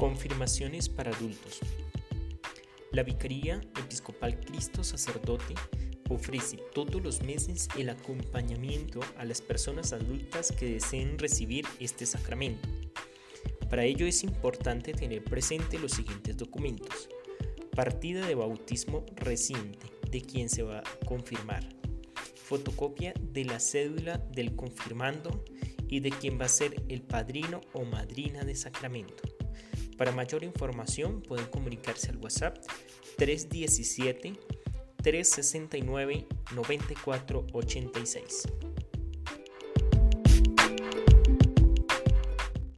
Confirmaciones para adultos. La Vicaría Episcopal Cristo Sacerdote ofrece todos los meses el acompañamiento a las personas adultas que deseen recibir este sacramento. Para ello es importante tener presente los siguientes documentos. Partida de bautismo reciente de quien se va a confirmar. Fotocopia de la cédula del confirmando y de quien va a ser el padrino o madrina de sacramento. Para mayor información pueden comunicarse al WhatsApp 317 369 9486.